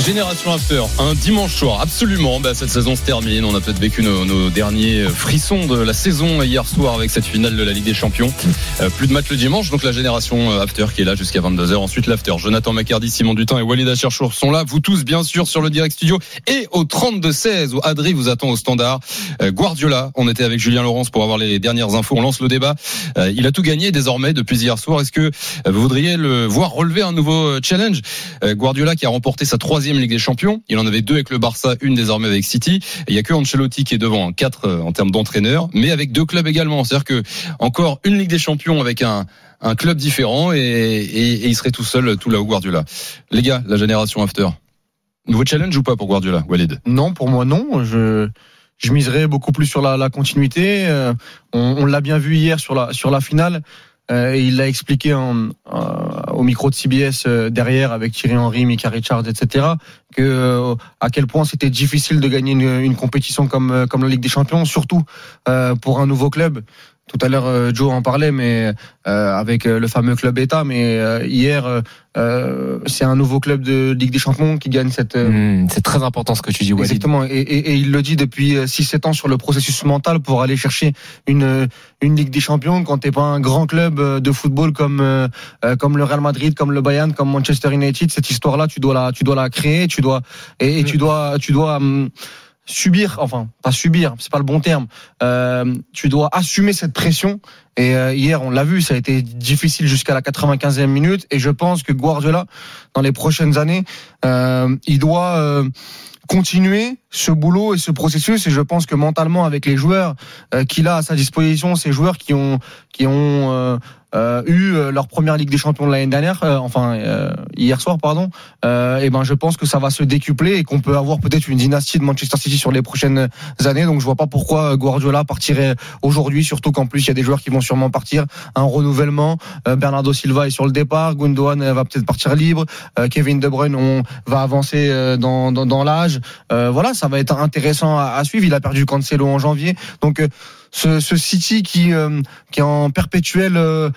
Génération After, un dimanche soir, absolument. Bah, cette saison se termine. On a peut-être vécu nos, nos, derniers frissons de la saison hier soir avec cette finale de la Ligue des Champions. Euh, plus de match le dimanche, donc la Génération After qui est là jusqu'à 22h. Ensuite l'After. Jonathan Macardy, Simon Dutin et Walid Acharchour sont là. Vous tous, bien sûr, sur le direct studio et au 32-16 où Adri vous attend au standard. Euh, Guardiola, on était avec Julien Laurence pour avoir les dernières infos. On lance le débat. Euh, il a tout gagné désormais depuis hier soir. Est-ce que vous voudriez le voir relever un nouveau challenge? Guardiola qui a remporté sa troisième Ligue des Champions. Il en avait deux avec le Barça, une désormais avec City. Il y a que Ancelotti qui est devant, quatre en termes d'entraîneur, mais avec deux clubs également. C'est-à-dire que encore une Ligue des Champions avec un, club différent et, il serait tout seul, tout là-haut Guardiola. Les gars, la génération after. Nouveau challenge ou pas pour Guardiola, Walid? Non, pour moi non. Je je miserais beaucoup plus sur la, continuité. Euh, on, l'a bien vu hier sur la finale. Euh, il l'a expliqué en, euh, au micro de CBS euh, derrière avec Thierry Henry, Mika Richards, etc. Que euh, à quel point c'était difficile de gagner une, compétition comme comme la Ligue des Champions, surtout pour un nouveau club. Tout à l'heure, Joe en parlait, mais euh, avec le fameux club État. Mais euh, hier, euh, c'est un nouveau club de Ligue des Champions qui gagne cette. Mmh, c'est très important ce que tu dis, Walid. Exactement. Et, et, et, il le dit depuis 6-7 ans sur le processus mental pour aller chercher une une Ligue des Champions quand t'es pas un grand club de football comme comme le Real Madrid, comme le Bayern, comme Manchester United. Cette histoire-là, tu dois la tu dois la créer, tu dois et, et tu dois tu dois hum, subir, enfin pas subir, c'est pas le bon terme. Euh, tu dois assumer cette pression. Et euh, hier, on l'a vu, ça a été difficile jusqu'à la 95e minute. Et je pense que Guardiola, dans les prochaines années, euh, il doit euh, continuer ce boulot et ce processus. Et je pense que mentalement, avec les joueurs euh, qu'il a à sa disposition, ces joueurs qui ont qui ont euh, euh, eu leur première Ligue des Champions de l'année dernière, enfin hier soir, pardon. et ben, je pense que ça va se décupler et qu'on peut avoir peut-être une dynastie de Manchester City sur les prochaines années. Donc, je vois pas pourquoi Guardiola partirait aujourd'hui, surtout qu'en plus il y a des joueurs qui vont sûrement partir. Un renouvellement. Bernardo Silva est sur le départ. Gundogan va peut-être partir libre. Kevin De Bruyne on va avancer dans, dans, dans l'âge. voilà, ça va être intéressant à, à, suivre. Il a perdu Cancelo en janvier, donc ce, ce City qui, euh, qui est en perpétuel euh,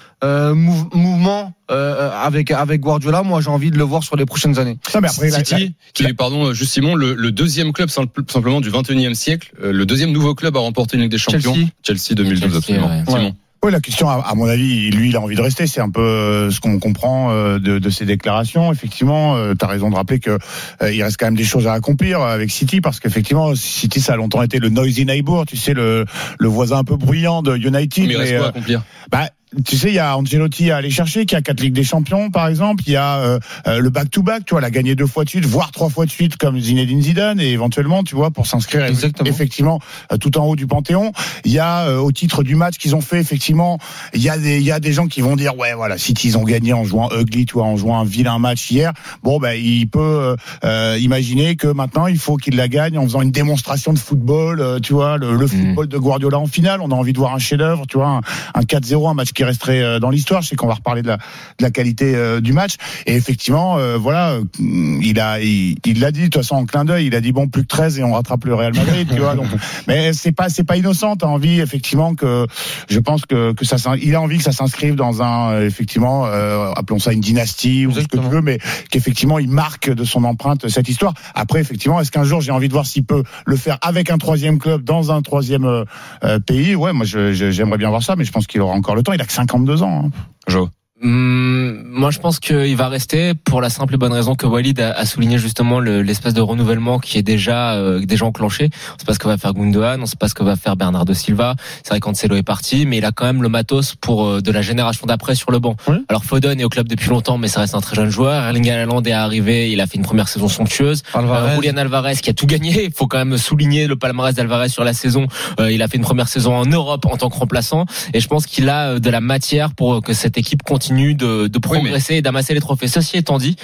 mou mouvement euh, avec avec Guardiola, moi j'ai envie de le voir sur les prochaines années. Non, mais après, City, la, la, qui est pardon, juste Simon, le, le, deuxième club simplement du 21e siècle, le deuxième nouveau club à remporter une Ligue des Champions, Chelsea, Chelsea 2012 Chelsea, absolument. ouais. Simon. Oui, la question, à mon avis, lui, il a envie de rester. C'est un peu ce qu'on comprend de, de, ses déclarations. Effectivement, tu as raison de rappeler que euh, il reste quand même des choses à accomplir avec City, parce qu'effectivement, City, ça a longtemps été le noisy neighbor, tu sais, le, le voisin un peu bruyant de United. Mais il reste mais, quoi à accomplir? bah, tu sais, il y a Angelotti à aller chercher, qui a quatre Ligues des Champions, par exemple. Il y a euh, le back-to-back, tu vois, l'a gagné deux fois de suite, voire trois fois de suite, comme Zinedine Zidane, et éventuellement, tu vois, pour s'inscrire effectivement euh, tout en haut du Panthéon. Il y a euh, au titre du match qu'ils ont fait, effectivement, il y a des, il y a des gens qui vont dire, ouais, voilà, si ils ont gagné en jouant ugly, tu vois, en jouant un vilain match hier, bon, ben, il peut euh, imaginer que maintenant, il faut qu'il la gagne en faisant une démonstration de football, tu vois, le, le football mmh. de Guardiola en finale. On a envie de voir un chef-d'œuvre, tu vois, un, un 4-0, un match qui resterait dans l'histoire. Je sais qu'on va reparler de la, de la qualité euh, du match. Et effectivement, euh, voilà, il a, il l'a dit de toute façon en clin d'œil. Il a dit bon plus que 13 et on rattrape le Real Madrid, tu vois. Donc, mais c'est pas, c'est pas innocent. T'as envie effectivement que, je pense que que ça, il a envie que ça s'inscrive dans un, effectivement, euh, appelons ça une dynastie ou Exactement. ce que tu veux, mais qu'effectivement il marque de son empreinte cette histoire. Après, effectivement, est-ce qu'un jour j'ai envie de voir s'il peut le faire avec un troisième club dans un troisième euh, pays? Ouais, moi j'aimerais bien voir ça, mais je pense qu'il aura encore le temps. Il a que 52 ans. Hein. Jo. Hum, moi, je pense qu'il va rester pour la simple et bonne raison que Walid a, a souligné justement le- l'espèce de renouvellement qui est déjà euh, déjà enclenché. On sait pas ce que va faire Gundogan, on sait pas ce que va faire Bernardo Silva. C'est vrai qu'Ancelo est parti, mais il a quand même le matos pour euh, de la génération d'après sur le banc. Oui. Alors Foden est au club depuis longtemps, mais ça reste un très jeune joueur. Erling Haaland est arrivé, il a fait une première saison somptueuse. Alvarez. Euh, Julian Alvarez qui a tout gagné. Il faut quand même souligner le palmarès d'Alvarez sur la saison. Euh, il a fait une première saison en Europe en tant que remplaçant, et je pense qu'il a de la matière pour que cette équipe continue de, de Oui, mais- progresser et d'amasser les trophées. Ceci étant dit,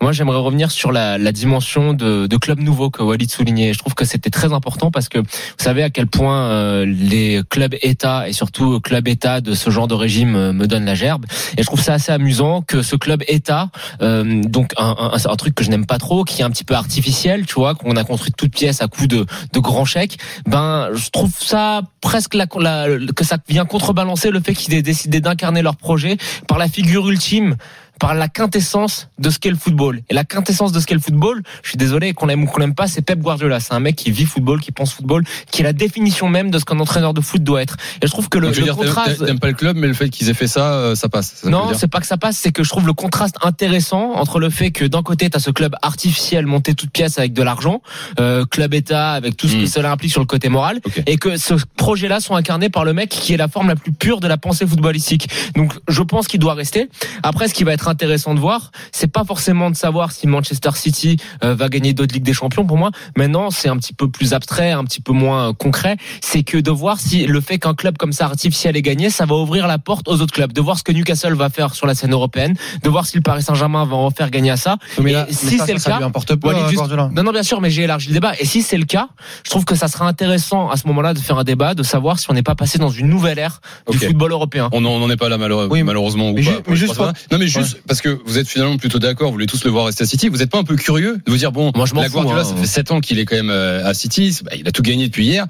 moi j'aimerais revenir sur la, la dimension de, de club nouveau que Walid soulignait. Je trouve que c'était très important parce que vous savez à quel point euh, les clubs États et surtout club État de ce genre de régime euh, me donnent la gerbe. Et je trouve ça assez amusant que ce club État, euh, donc un, un, un truc que je n'aime pas trop, qui est un petit peu artificiel, tu vois, qu'on a construit de toutes pièces à coup de, de grands chèques, ben je trouve ça presque la, la- que ça vient contrebalancer le fait qu'ils aient décidé d'incarner leur projet par la figure ultime par la quintessence de ce qu'est le football. Et la quintessence de ce qu'est le football, je suis désolé, qu'on l'aime ou qu'on l'aime pas, c'est Pep Guardiola. C'est un mec qui vit football, qui pense football, qui est la définition même de ce qu'un entraîneur de foot doit être. Et je trouve que le, Donc, tu veux le dire, contraste... t'aimes pas le club, mais le fait qu'ils aient fait ça, euh, ça passe. ça Non, c'est pas que ça passe, c'est que je trouve le contraste intéressant entre le fait que d'un côté, tu as ce club artificiel monté toute pièce avec de l'argent, euh, club État avec tout ce que Mm. cela implique sur le côté moral, et que ce projet-là sont incarnés par le mec qui est la forme la plus pure de la pensée footballistique. Donc je pense qu'il doit rester. Après, ce qui va être intéressant de voir, c'est pas forcément de savoir si Manchester City euh, va gagner d'autres Ligues des Champions pour moi. Maintenant, c'est un petit peu plus abstrait, un petit peu moins euh, concret. C'est que de voir si le fait qu'un club comme ça artificiel ait gagné, ça va ouvrir la porte aux autres clubs. De voir ce que Newcastle va faire sur la scène européenne, de voir si le Paris Saint-Germain va en faire gagner à ça. Mais Et si c'est le ça cas, lui importe peu, Walid, à juste- Guardiola. non, non, bien sûr, mais j'ai élargi le débat. Et si c'est le cas, je trouve que ça sera intéressant à ce moment-là de faire un débat, de savoir si on n'est pas passé dans une nouvelle ère du football européen. On n'en est pas là malheureux- Oui, mais- malheureusement ou mais pas. les juste semaines. Non mais juste parce que vous êtes finalement plutôt d'accord, vous voulez tous le voir rester à City. Vous n'êtes pas un peu curieux de vous dire bon, Moi, je la fous, Guardiola, hein. ça fait 7 ans qu'il est quand même euh, à City, bah, il a tout gagné depuis hier.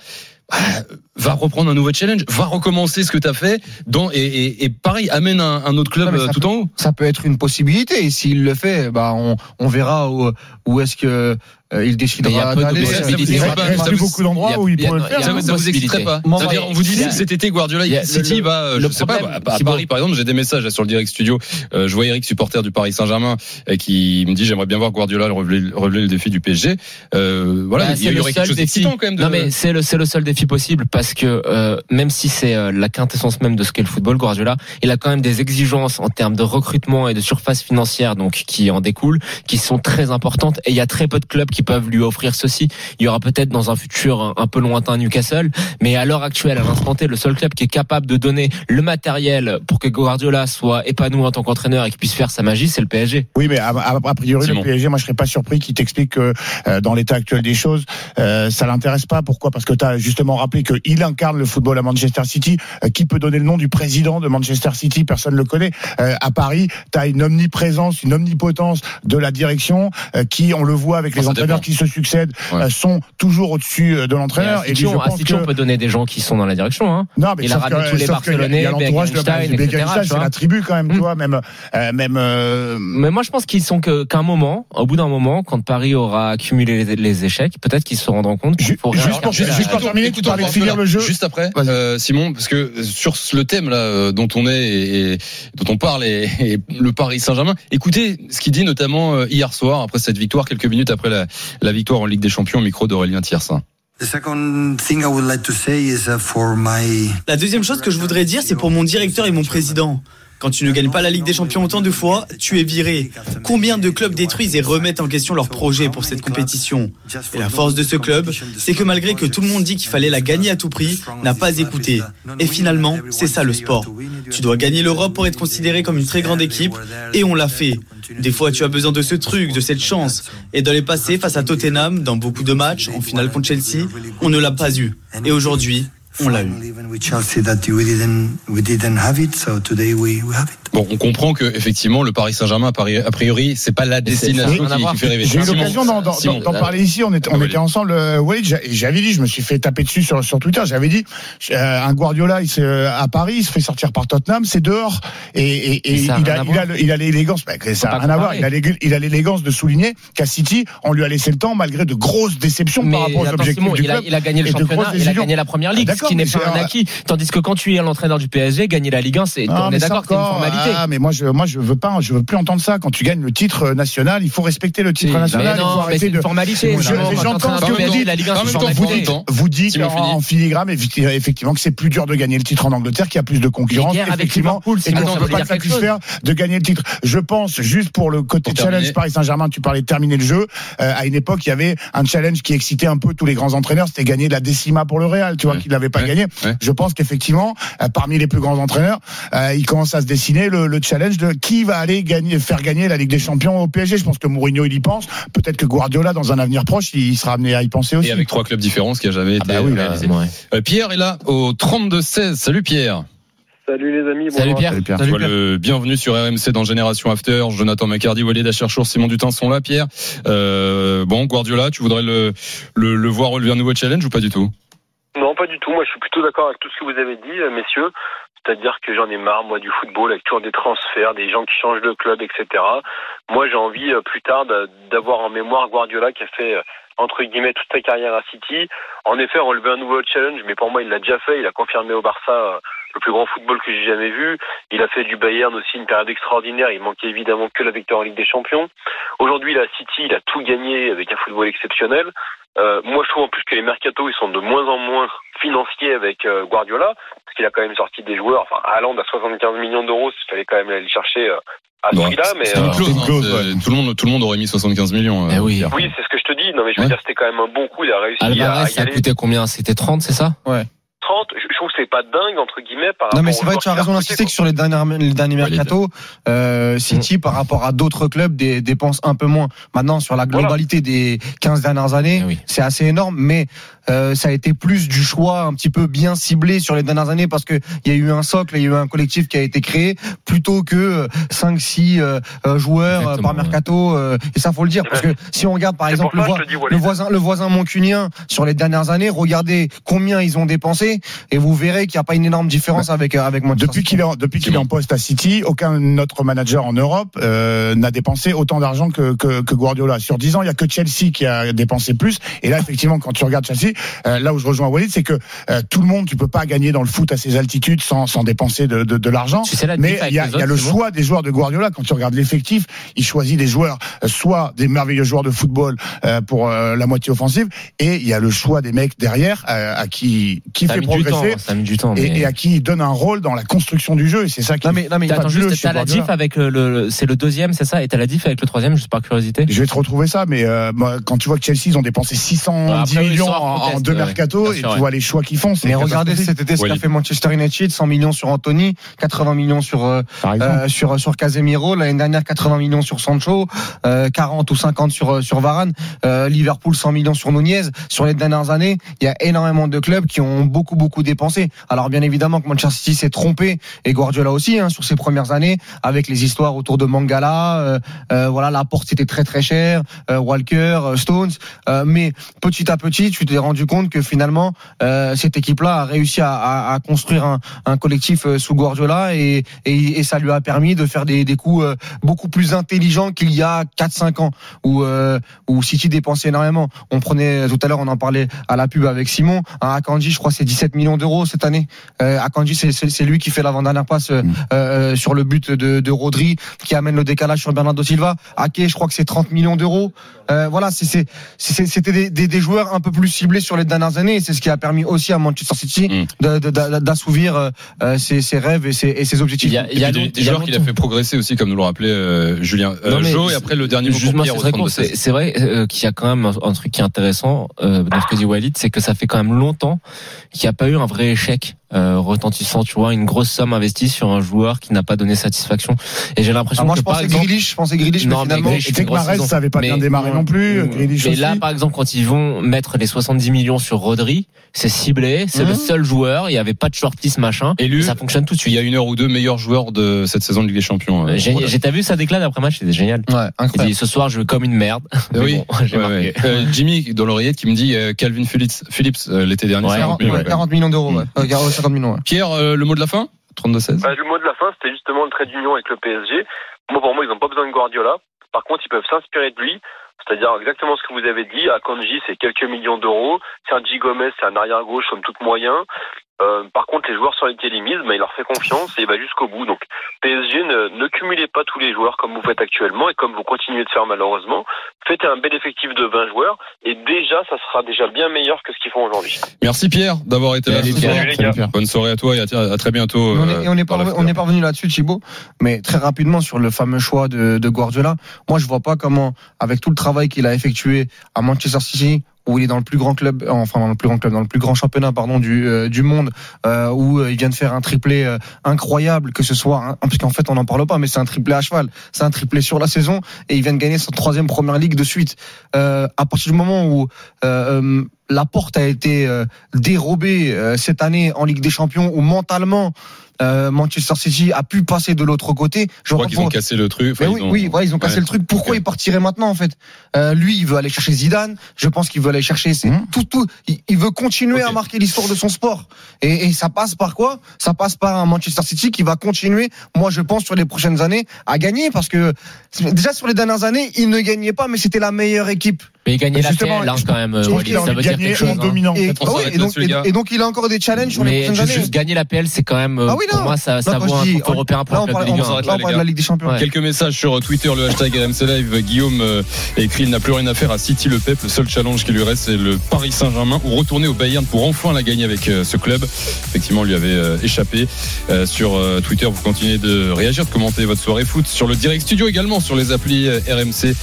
Bah, va reprendre un nouveau challenge, va recommencer ce que tu as fait dans et, et, et pareil amène un, un autre club Non, euh, tout peut- en haut. ça peut être une possibilité. Et s'il le fait, bah on, on verra où, où est-ce que il Mais il y a décidera peu de d'aller. possibilités. Il plus vous- beaucoup d'endroits y a- où il y a- pourrait le y a- faire. Ça, vous- ça vous exciterait pas on vous dit y a- si cet été Guardiola il y a- City va, euh, le je sais pas, problème, à. Paris par exemple, j'ai des messages là, sur le direct studio. Euh, je vois Eric, supporter du Paris Saint-Germain, euh, qui me dit j'aimerais bien voir Guardiola relever, le défi du PSG. Euh, voilà, Bah, il y c'est le aurait quelque seul chose défi. d'excitant quand même. Non mais c'est le seul défi possible parce que euh, même si c'est euh, la quintessence même de ce qu'est le football, Guardiola, il a quand même des exigences en termes de recrutement et de surface financière donc qui en découlent, qui sont très importantes et il y a très peu de clubs qui peuvent lui offrir ceci. Il y aura peut-être dans un futur un, peu lointain Newcastle, mais à l'heure actuelle, à l'instant T, le seul club qui est capable de donner le matériel pour que Guardiola soit épanoui en tant qu'entraîneur et qu'il puisse faire sa magie, c'est le PSG. Oui, mais a, a- a priori, Simon. le PSG, moi, je serais pas surpris qu'il t'explique que euh, dans l'état actuel des choses, euh, ça l'intéresse pas. Pourquoi? Parce que tu as justement rappelé qu'il incarne le football à Manchester City. Euh, qui peut donner le nom du président de Manchester City? Personne ne le connaît. Euh, à Paris, tu as une omniprésence, une omnipotence de la direction euh, qui, on le voit avec les Ça entraîneurs qui se succèdent, Ouais. euh, sont toujours au-dessus euh, de l'entraîneur. Et à Et, je pense que on peut donner des gens qui sont dans la direction. Hein. non, mais Il a ramené que- tous les Barcelonais, c'est la tribu quand même, tu Mm. vois, même, euh, même. Mais moi, je pense qu'ils sont qu'un moment, au bout d'un moment, quand Paris aura accumulé les, échecs, peut-être qu'ils se rendront compte juste pour- la- juste pour terminer, un peu finir le jeu. Juste après, Simon, parce que sur le thème là dont on est et, dont on parle et, et le Paris Saint-Germain, écoutez ce qu'il dit notamment hier soir après cette victoire, quelques minutes après la, la victoire en Ligue des Champions, au micro d'Aurélien Tiersin. The second thing I would like to say is uh, for my La deuxième chose que je voudrais dire, c'est pour mon directeur et mon président. Quand tu ne gagnes pas la Ligue des Champions autant de fois, tu es viré. Combien de clubs détruisent et remettent en question leur projet pour cette compétition Et la force de ce club, c'est que malgré que tout le monde dit qu'il fallait la gagner à tout prix, n'a pas écouté. Et finalement, c'est ça le sport. Tu dois gagner l'Europe pour être considéré comme une très grande équipe, et on l'a fait. Des fois, tu as besoin de ce truc, de cette chance. Et dans les passés, face à Tottenham, dans beaucoup de matchs, en finale contre Chelsea, on ne l'a pas eu. Et aujourd'hui, on l'a eu. Bon, on comprend que effectivement le Paris Saint-Germain, a priori- a priori, c'est pas la destination a qui, qui fait rêver. J'ai eu l'occasion d'en- parler ici. On était, on était ensemble. Euh, Walid, j'a- j'avais dit, je me suis fait taper dessus sur, sur Twitter. J'avais dit, euh, un Guardiola, il se, à Paris, il se fait sortir par Tottenham, c'est dehors. Et, et, et Mais il, a a, il, a, il a l'élégance, bah, ça pas rien à voir. Il a a l'élégance de souligner qu'à City, on lui a laissé le temps malgré de grosses déceptions Mais par rapport aux objectifs du il a, club. il a gagné le championnat, il a gagné la première ligue. Ah, d'accord, qui n'est pas un acquis. Tandis que quand tu es l'entraîneur du PSG, gagner la Ligue 1, c'est, on est d'accord, c'est une encore, Ah, mais moi je, moi je veux pas, je veux plus entendre ça. Quand tu gagnes le titre national, il faut respecter le titre Mais national. il faut non, mais arrêter de. formalité. J'entends ce que vous dites. La Ligue 1, En c'est même une temps, vous dites. Vous dites Simon en, filigrane effecti- effectivement que c'est plus dur de gagner le titre en Angleterre, qu'il y a plus de concurrence. effectivement, et qu'on ne peut pas satisfaire de gagner le titre. Je pense juste pour le côté challenge. Paris Saint-Germain, tu parlais de terminer le jeu. euh, à une époque, il y avait un challenge qui excitait un peu tous les grands entraîneurs, c'était gagner la décima pour le Real, tu vois, qu'il n'avait pas gagné. Je pense qu'effectivement, euh, parmi les plus grands entraîneurs, euh, il commence à se dessiner le, le challenge de qui va aller gagner, faire gagner la Ligue des Champions au PSG. Je pense que Mourinho il y pense. Peut-être que Guardiola, dans un avenir proche, il sera amené à y penser aussi. Et avec trois clubs différents, ce qui a jamais Ah été bah oui, là, réalisé. ouais. Euh, Pierre est là au 32-16. Salut Pierre. Salut les amis. Salut bonjour. Pierre. Salut, Pierre. Tu vois, le bienvenue sur RMC dans Génération After. Jonathan McCardy, Walid Acharchour, Simon Dutin sont là, Pierre. Euh, bon, Guardiola, tu voudrais le, le, le voir relever un nouveau challenge ou pas du tout? Non, pas du tout. Moi, je suis plutôt d'accord avec tout ce que vous avez dit, euh, messieurs. C'est-à-dire que j'en ai marre, moi, du football, avec toujours des transferts, des gens qui changent de club, etc. Moi, j'ai envie, euh, plus tard, d'a- d'avoir en mémoire Guardiola qui a fait, euh, entre guillemets, toute sa carrière à City. En effet, relever un nouveau challenge, mais pour moi, il l'a déjà fait. Il a confirmé au Barça euh, le plus grand football que j'ai jamais vu. Il a fait du Bayern aussi une période extraordinaire. Il manquait évidemment que la victoire en Ligue des Champions. Aujourd'hui, la City, il a tout gagné avec un football exceptionnel. Euh, moi, je trouve en plus que les mercatos, ils sont de moins en moins financiers avec euh, Guardiola, parce qu'il a quand même sorti des joueurs. Enfin, Haaland à 75 millions d'euros, il fallait quand même aller le chercher euh, à ce Bon, prix-là. Mais une euh, clause, c'est une hein, clause, c'est- tout, le monde, tout le monde aurait mis 75 millions. euh, Eh oui. Oui, c'est ce que je te dis. Non, mais je veux Ouais. dire, c'était quand même un bon coup. Il a réussi à, Alvarez, à y ça a coûté combien? C'était 30, c'est ça? 30. Je, trouve que c'est pas dingue entre guillemets par Non mais c'est vrai, joueurs tu as raison d'insister que sur les derniers, les derniers mercato, euh, City par rapport à d'autres clubs dé- dépense un peu moins. Maintenant sur la globalité des 15 dernières années, Eh oui. c'est assez énorme, mais euh, ça a été plus du choix un petit peu bien ciblé sur les dernières années parce que il y a eu un socle, il y a eu un collectif qui a été créé plutôt que 5 6 joueurs euh, Exactement, par mercato euh, et ça faut le dire parce que si on regarde par exemple le, voisin le voisin moncunien sur les dernières années, regardez combien ils ont dépensé et vous verrez qu'il n'y a pas une énorme différence avec euh, avec Manchester Depuis City. qu'il est, en- depuis qu'il est en poste à City, aucun autre manager en Europe euh, n'a dépensé autant d'argent que, que, que Guardiola. Sur 10 ans, il y a que Chelsea qui a dépensé plus. Et là, effectivement, quand tu regardes Chelsea, euh, là où je rejoins Walid, c'est que euh, tout le monde, tu peux pas gagner dans le foot à ces altitudes sans, sans dépenser de, de, de l'argent. Mais il y a, y a autres, le choix des joueurs de Guardiola. Quand tu regardes l'effectif, il choisit des joueurs, euh, soit des merveilleux joueurs de football euh, pour euh, la moitié offensive, et il y a le choix des mecs derrière euh, à qui qui a fait temps, progresser ça a mis du temps. et, mais- et à qui il donne un rôle dans la construction du jeu. Et c'est ça qui Non mais non mais Attends, juste, t'as la diff avec le, le- c'est le deuxième, c'est ça Et t'as la diff avec le troisième, juste par curiosité Je vais te retrouver ça, mais euh, moi, quand tu vois que Chelsea ils ont dépensé 610 Après, oui, millions sans en, deux ouais. mercato et sûr, tu ouais. vois les choix qu'ils font. c'est Mais regardez cet été ce qu'a fait Manchester United, 100 millions sur Anthony, 80 millions sur euh, euh, sur sur Casemiro, l'année dernière 80 millions sur Sancho, euh, 40 ou 50 sur euh, sur Varane, euh, Liverpool 100 millions sur Nunez. Sur les dernières années, il y a énormément de clubs qui ont beaucoup beaucoup dépensé. Alors bien évidemment que Manchester City s'est trompé et Guardiola aussi hein, sur ses premières années avec les histoires autour de Mangala, euh, euh, voilà la porte c'était très très cher, euh, Walker, euh, Stones, mais petit à petit tu t'es rendu compte que finalement cette équipe-là a réussi à, construire un, collectif sous Guardiola et, ça lui a permis de faire des, coups beaucoup plus intelligents qu'il y a 4-5 ans où, City dépensait énormément. On prenait tout à l'heure, on en parlait à la pub avec Simon. Un Akanji, je crois, c'est 17 millions d'euros cette année. Euh, Akanji, c'est- lui qui fait l'avant-dernière passe euh, euh, sur le but de, de Rodri, qui amène le décalage sur Bernardo Silva. Ake, je crois que c'est 30 millions d'euros. Euh, voilà, c'était des, des, des joueurs un peu plus ciblés sur les dernières années et c'est ce qui a permis aussi à Manchester City Mm. d'assouvir euh, euh, ses, ses rêves et ses, et ses objectifs. Il y a, il y a des, y a joueurs qu'il a fait progresser aussi, comme nous le rappelait euh, Julien. Euh, Non, mais Jo, et après le dernier c'est au très court. 32-16. C'est c'est vrai euh, qu'il y a quand même un, un truc qui est intéressant euh, dans ce que dit Walid, c'est que ça fait quand même longtemps qu'il pas eu un vrai échec euh, retentissant, tu vois, une grosse somme investie sur un joueur qui n'a pas donné satisfaction. Et j'ai l'impression Ah, moi, que je par pensais exemple, Grealish, je pensais mais Non, mais finalement. Grealish, Et Mahrez, ça avait pas Mais- bien démarré non plus. Grealish mais aussi. là, par exemple, quand ils vont mettre les 70 millions sur Rodri, c'est ciblé, c'est le Mhm. seul joueur, il n'y avait pas de shortlist machin, Élu, et ça fonctionne tout de il suite. y a une heure ou deux meilleur joueur de cette saison de Ligue des Champions. euh, J'ai t'as vu sa déclate après match, c'était génial. Ouais, Il incroyable. dit ce soir je vais comme une merde. Mais Oui, bon, j'ai ouais, marqué. ouais. Euh, Jimmy dans l'oreillette qui me dit euh, Calvin Phillips, Phillips euh, l'été dernier. Ouais, 50 40, millions, ouais, quand même. 40 millions d'euros. Euh, 50 millions, ouais. Pierre, euh, le mot de la fin 32-16. Bah, le mot de la fin, c'était justement le trait d'union avec le PSG. Moi, pour moi, ils n'ont pas besoin de Guardiola. Par contre, ils peuvent s'inspirer de lui. C'est-à-dire exactement ce que vous avez dit. Akanji, c'est quelques millions d'euros. Sergi Gomez, c'est un arrière-gauche comme toute moyen. Euh, par contre, les joueurs sur lesquels il mise, il leur fait confiance et il va jusqu'au bout. Donc, PSG, ne, ne, cumulez pas tous les joueurs comme vous faites actuellement et comme vous continuez de faire malheureusement. Faites un bel effectif de 20 joueurs et déjà, ça sera déjà bien meilleur que ce qu'ils font aujourd'hui. Merci Pierre d'avoir été là. Salut, les gars. Bonne soirée à toi et à, à très bientôt. on est, euh, et on est, par pas, l'after. on est parvenu là-dessus, Thibaut. Mais très rapidement sur le fameux choix de, de Guardiola, moi je vois pas comment, avec tout le travail qu'il a effectué à Manchester City, où il est dans le plus grand club, euh, enfin dans le plus grand club, dans le plus grand championnat pardon du euh, du monde, euh, où il vient de faire un triplé incroyable, que ce soit, parce qu'en fait on n'en parle pas, mais c'est un triplé à cheval, c'est un triplé sur la saison, et il vient de gagner son troisième première ligue de suite. À partir du moment où la porte a été dérobée cette année en Ligue des Champions, où mentalement euh, Manchester City a pu passer de l'autre côté. Je crois qu'ils ont cassé le truc. Enfin, oui, ils ont- oui, voilà, ils ont cassé Ouais. le truc. Pourquoi il partirait maintenant en fait euh, Lui, il veut aller chercher Zidane. Je pense qu'il veut aller chercher c'est tout, tout. Il, il veut continuer à marquer l'histoire de son sport. Et, et ça passe par quoi? Ça passe par un Manchester City qui va continuer. Moi, je pense sur les prochaines années à gagner parce que déjà sur les dernières années, il ne gagnait pas, mais c'était la meilleure équipe. Mais il gagnait la PL hein, quand même, ça veut dire quelque chose. hein. Et, ah s'arrête et donc, et- donc, il a encore des challenges sur les prochaines juste, années. juste gagner la PL, c'est quand même, euh, Ah oui, pour non. moi, ça, ça Non, vaut un dis- européen pour là, on parle- de Ligue on 1. s'arrête là, on parle de la Ligue des Champions. Ouais. Quelques messages sur Twitter, le hashtag RMC Live. Guillaume euh, écrit il n'a plus rien à faire à City Le Pep. Le seul challenge qui lui reste, c'est le Paris Saint-Germain ou retourner au Bayern pour enfin la gagner avec euh, ce club. Effectivement, lui avait euh, échappé. Euh, sur euh, Twitter, vous continuez de réagir, de commenter votre soirée foot. Sur le direct studio également, sur les applis euh, RMC,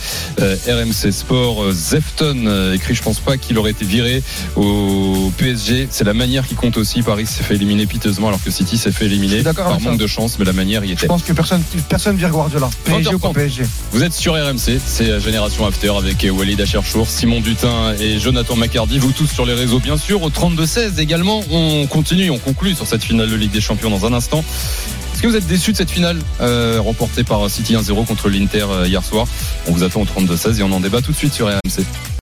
euh, RMC Sport. Zefton euh, écrit je pense pas qu'il aurait été viré au PSG. C'est la manière qui compte aussi. Paris s'est fait éliminer piteusement alors que City s'est fait éliminer par manque ça. de chance, mais la manière y Je était. pense que personne, personne vire Guardiola. PSG ou pas 20h30. PSG. Vous êtes sur RMC, c'est Génération After avec Walid Acharchour, Simon Dutin et Jonathan Macardy. Vous tous sur les réseaux, bien sûr. Au 32-16 également, on continue, on conclut sur cette finale de Ligue des Champions dans un instant. Est-ce que vous êtes déçu de cette finale euh, remportée par City 1-0 contre l'Inter euh, hier soir? On vous attend au 32-16 et on en débat tout de suite sur RMC.